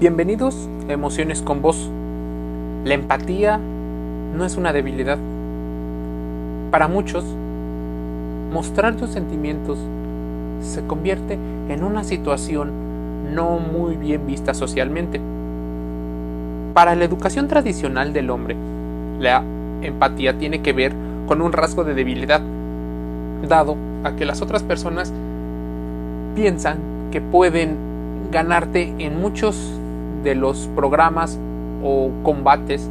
Bienvenidos a Emociones con Vos. La empatía no es una debilidad. Para muchos, mostrar tus sentimientos se convierte en una situación no muy bien vista socialmente. Para la educación tradicional del hombre, la empatía tiene que ver con un rasgo de debilidad, dado a que las otras personas piensan que pueden ganarte en muchos de los programas o combates,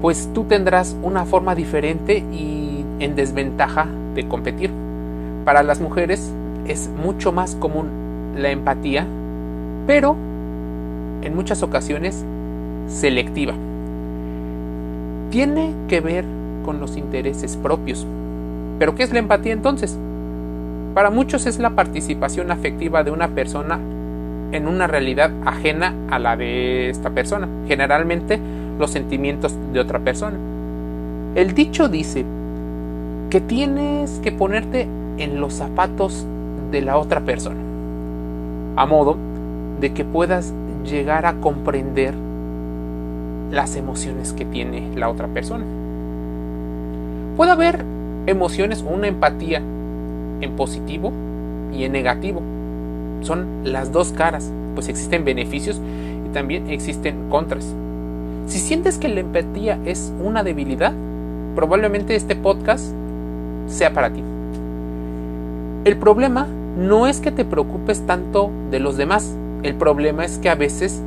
pues tú tendrás una forma diferente y en desventaja de competir. Para las mujeres es mucho más común la empatía, pero en muchas ocasiones selectiva. Tiene que ver con los intereses propios. ¿Pero qué es la empatía entonces? Para muchos es la participación afectiva de una persona en una realidad ajena a la de esta persona, generalmente los sentimientos de otra persona. El dicho dice que tienes que ponerte en los zapatos de la otra persona, a modo de que puedas llegar a comprender las emociones que tiene la otra persona. Puede haber emociones, una empatía en positivo y en negativo son las dos caras, pues existen beneficios y también existen contras. Si sientes que la empatía es una debilidad, probablemente este podcast sea para ti. El problema no es que te preocupes tanto de los demás, el problema es que a veces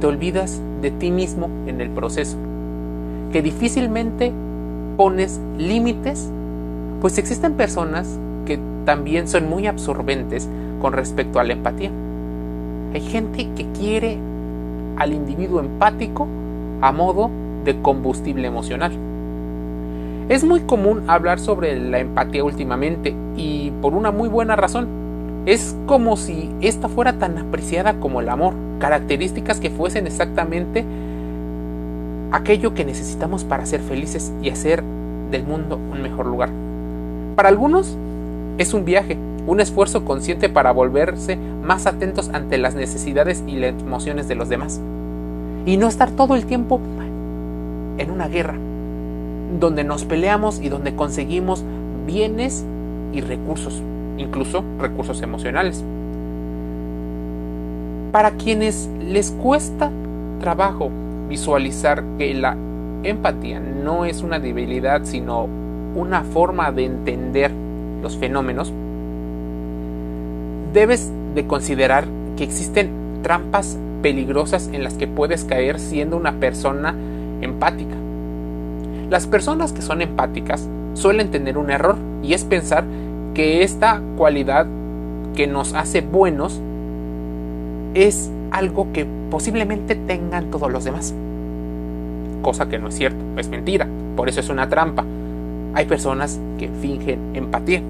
te olvidas de ti mismo en el proceso, que difícilmente pones límites, pues existen personas que también son muy absorbentes con respecto a la empatía. Hay gente que quiere al individuo empático a modo de combustible emocional. Es muy común hablar sobre la empatía últimamente y por una muy buena razón. Es como si esta fuera tan apreciada como el amor, características que fuesen exactamente aquello que necesitamos para ser felices y hacer del mundo un mejor lugar. Para algunos es un viaje, un esfuerzo consciente para volverse más atentos ante las necesidades y las emociones de los demás. Y no estar todo el tiempo en una guerra, donde nos peleamos y donde conseguimos bienes y recursos, incluso recursos emocionales. Para quienes les cuesta trabajo visualizar que la empatía no es una debilidad, sino una forma de entender los fenómenos, debes de considerar que existen trampas peligrosas en las que puedes caer siendo una persona empática. Las personas que son empáticas suelen tener un error y es pensar que esta cualidad que nos hace buenos es algo que posiblemente tengan todos los demás. Cosa que no es cierto, es mentira, por eso es una trampa. Hay personas que fingen empatía.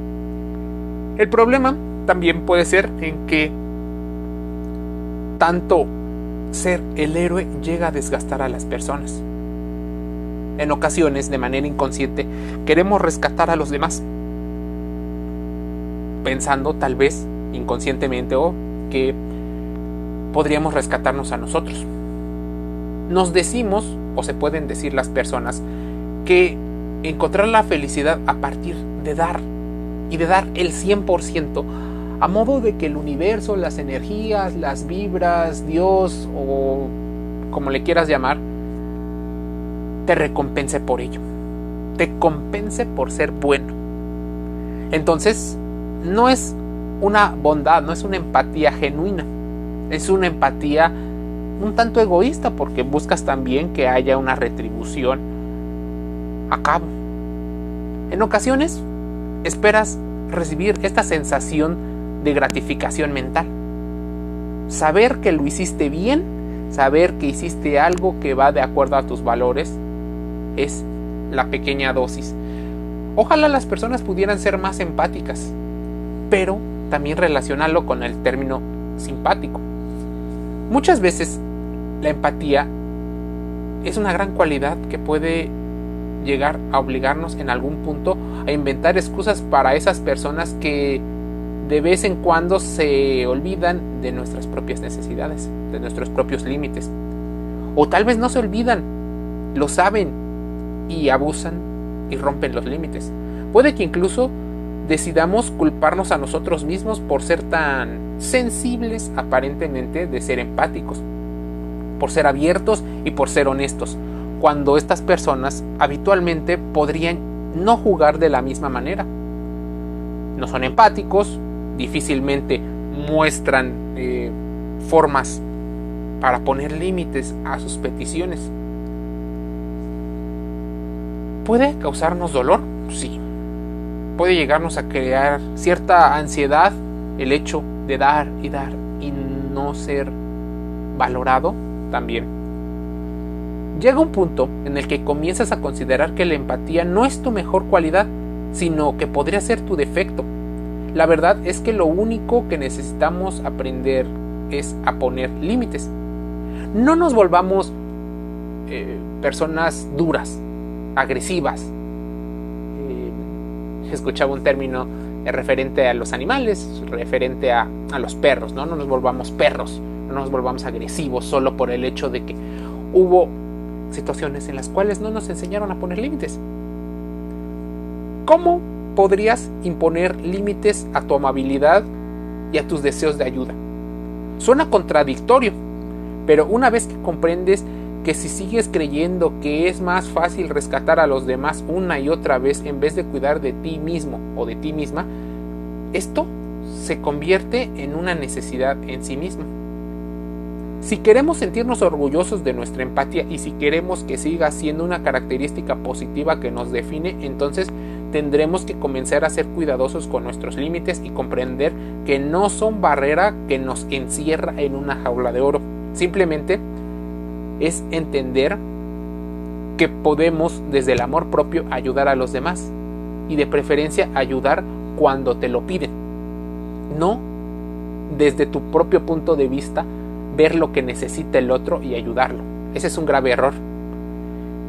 El problema también puede ser en que tanto ser el héroe llega a desgastar a las personas. En ocasiones, de manera inconsciente, queremos rescatar a los demás, pensando tal vez inconscientemente o que podríamos rescatarnos a nosotros. Nos decimos, o se pueden decir las personas, que encontrar la felicidad a partir de dar y de dar el 100% a modo de que el universo, las energías, las vibras, Dios o como le quieras llamar, te recompense por ello, te compense por ser bueno. Entonces, no es una bondad, no es una empatía genuina, es una empatía un tanto egoísta porque buscas también que haya una retribución a cabo. En ocasiones, esperas recibir esta sensación de gratificación mental. Saber que lo hiciste bien, saber que hiciste algo que va de acuerdo a tus valores, es la pequeña dosis. Ojalá las personas pudieran ser más empáticas, pero también relacionarlo con el término simpático. Muchas veces la empatía es una gran cualidad que puede llegar a obligarnos en algún punto a inventar excusas para esas personas que de vez en cuando se olvidan de nuestras propias necesidades, de nuestros propios límites. O tal vez no se olvidan, lo saben y abusan y rompen los límites. Puede que incluso decidamos culparnos a nosotros mismos por ser tan sensibles aparentemente de ser empáticos, por ser abiertos y por ser honestos, cuando estas personas habitualmente podrían no jugar de la misma manera. No son empáticos, difícilmente muestran eh, formas para poner límites a sus peticiones. ¿Puede causarnos dolor? Sí. Puede llegarnos a crear cierta ansiedad el hecho de dar y dar y no ser valorado también. Llega un punto en el que comienzas a considerar que la empatía no es tu mejor cualidad, sino que podría ser tu defecto la verdad es que lo único que necesitamos aprender es a poner límites. No nos volvamos eh, personas duras, agresivas. Eh, escuchaba un término referente a los animales, referente a, a, los perros, ¿no? No nos volvamos perros, no nos volvamos agresivos solo por el hecho de que hubo situaciones en las cuales no nos enseñaron a poner límites. ¿Cómo podrías imponer límites a tu amabilidad y a tus deseos de ayuda. Suena contradictorio, pero una vez que comprendes que si sigues creyendo que es más fácil rescatar a los demás una y otra vez en vez de cuidar de ti mismo o de ti misma, esto se convierte en una necesidad en sí misma. Si queremos sentirnos orgullosos de nuestra empatía y si queremos que siga siendo una característica positiva que nos define, entonces tendremos que comenzar a ser cuidadosos con nuestros límites y comprender que no son barrera que nos encierra en una jaula de oro. Simplemente es entender que podemos desde el amor propio ayudar a los demás y de preferencia ayudar cuando te lo piden. No desde tu propio punto de vista ver lo que necesita el otro y ayudarlo. Ese es un grave error.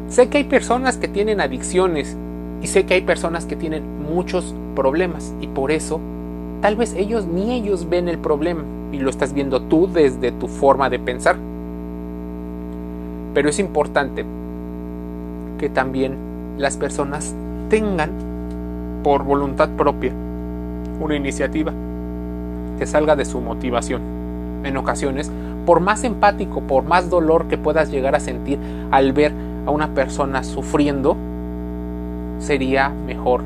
Sé que hay personas que tienen adicciones y sé que hay personas que tienen muchos problemas y por eso tal vez ellos ni ellos ven el problema y lo estás viendo tú desde tu forma de pensar. Pero es importante que también las personas tengan por voluntad propia una iniciativa que salga de su motivación. En ocasiones, por más empático, por más dolor que puedas llegar a sentir al ver a una persona sufriendo, sería mejor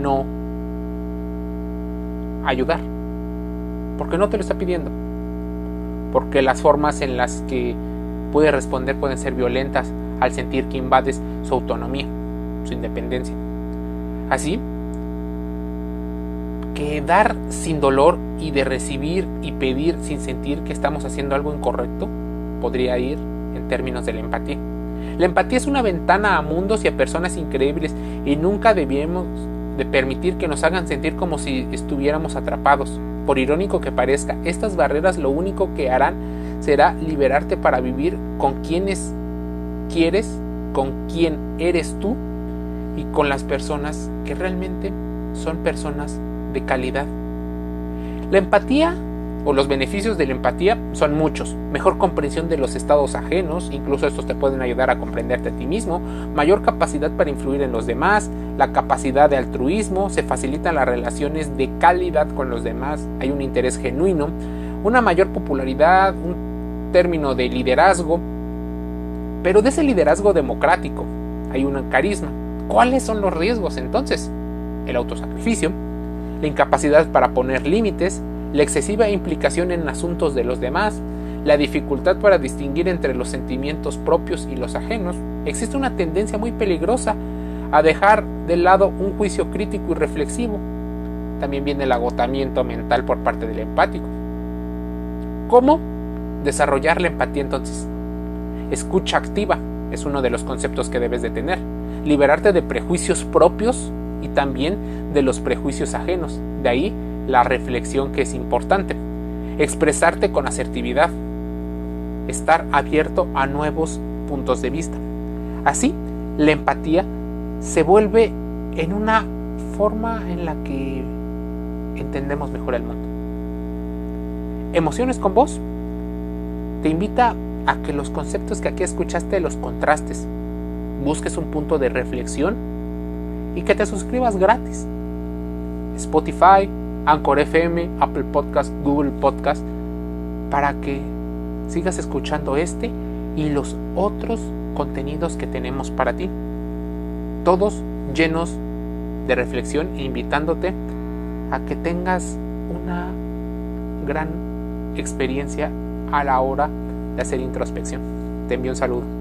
no ayudar. Porque no te lo está pidiendo. Porque las formas en las que puede responder pueden ser violentas al sentir que invades su autonomía, su independencia. Así que dar sin dolor y de recibir y pedir sin sentir que estamos haciendo algo incorrecto podría ir en términos de la empatía. La empatía es una ventana a mundos y a personas increíbles y nunca debemos de permitir que nos hagan sentir como si estuviéramos atrapados. Por irónico que parezca, estas barreras lo único que harán será liberarte para vivir con quienes quieres, con quien eres tú y con las personas que realmente son personas de calidad. La empatía o los beneficios de la empatía son muchos. Mejor comprensión de los estados ajenos, incluso estos te pueden ayudar a comprenderte a ti mismo, mayor capacidad para influir en los demás, la capacidad de altruismo, se facilitan las relaciones de calidad con los demás, hay un interés genuino, una mayor popularidad, un término de liderazgo, pero de ese liderazgo democrático hay un carisma. ¿Cuáles son los riesgos entonces? El autosacrificio, la incapacidad para poner límites, la excesiva implicación en asuntos de los demás, la dificultad para distinguir entre los sentimientos propios y los ajenos, existe una tendencia muy peligrosa a dejar de lado un juicio crítico y reflexivo. También viene el agotamiento mental por parte del empático. ¿Cómo desarrollar la empatía entonces? Escucha activa es uno de los conceptos que debes de tener. Liberarte de prejuicios propios y también de los prejuicios ajenos. De ahí la reflexión que es importante. Expresarte con asertividad. Estar abierto a nuevos puntos de vista. Así, la empatía se vuelve en una forma en la que entendemos mejor el mundo. Emociones con vos te invita a que los conceptos que aquí escuchaste los contrastes, busques un punto de reflexión y que te suscribas gratis. Spotify, Anchor FM, Apple Podcast, Google Podcast, para que sigas escuchando este y los otros contenidos que tenemos para ti. Todos llenos de reflexión e invitándote a que tengas una gran experiencia a la hora de hacer introspección. Te envío un saludo.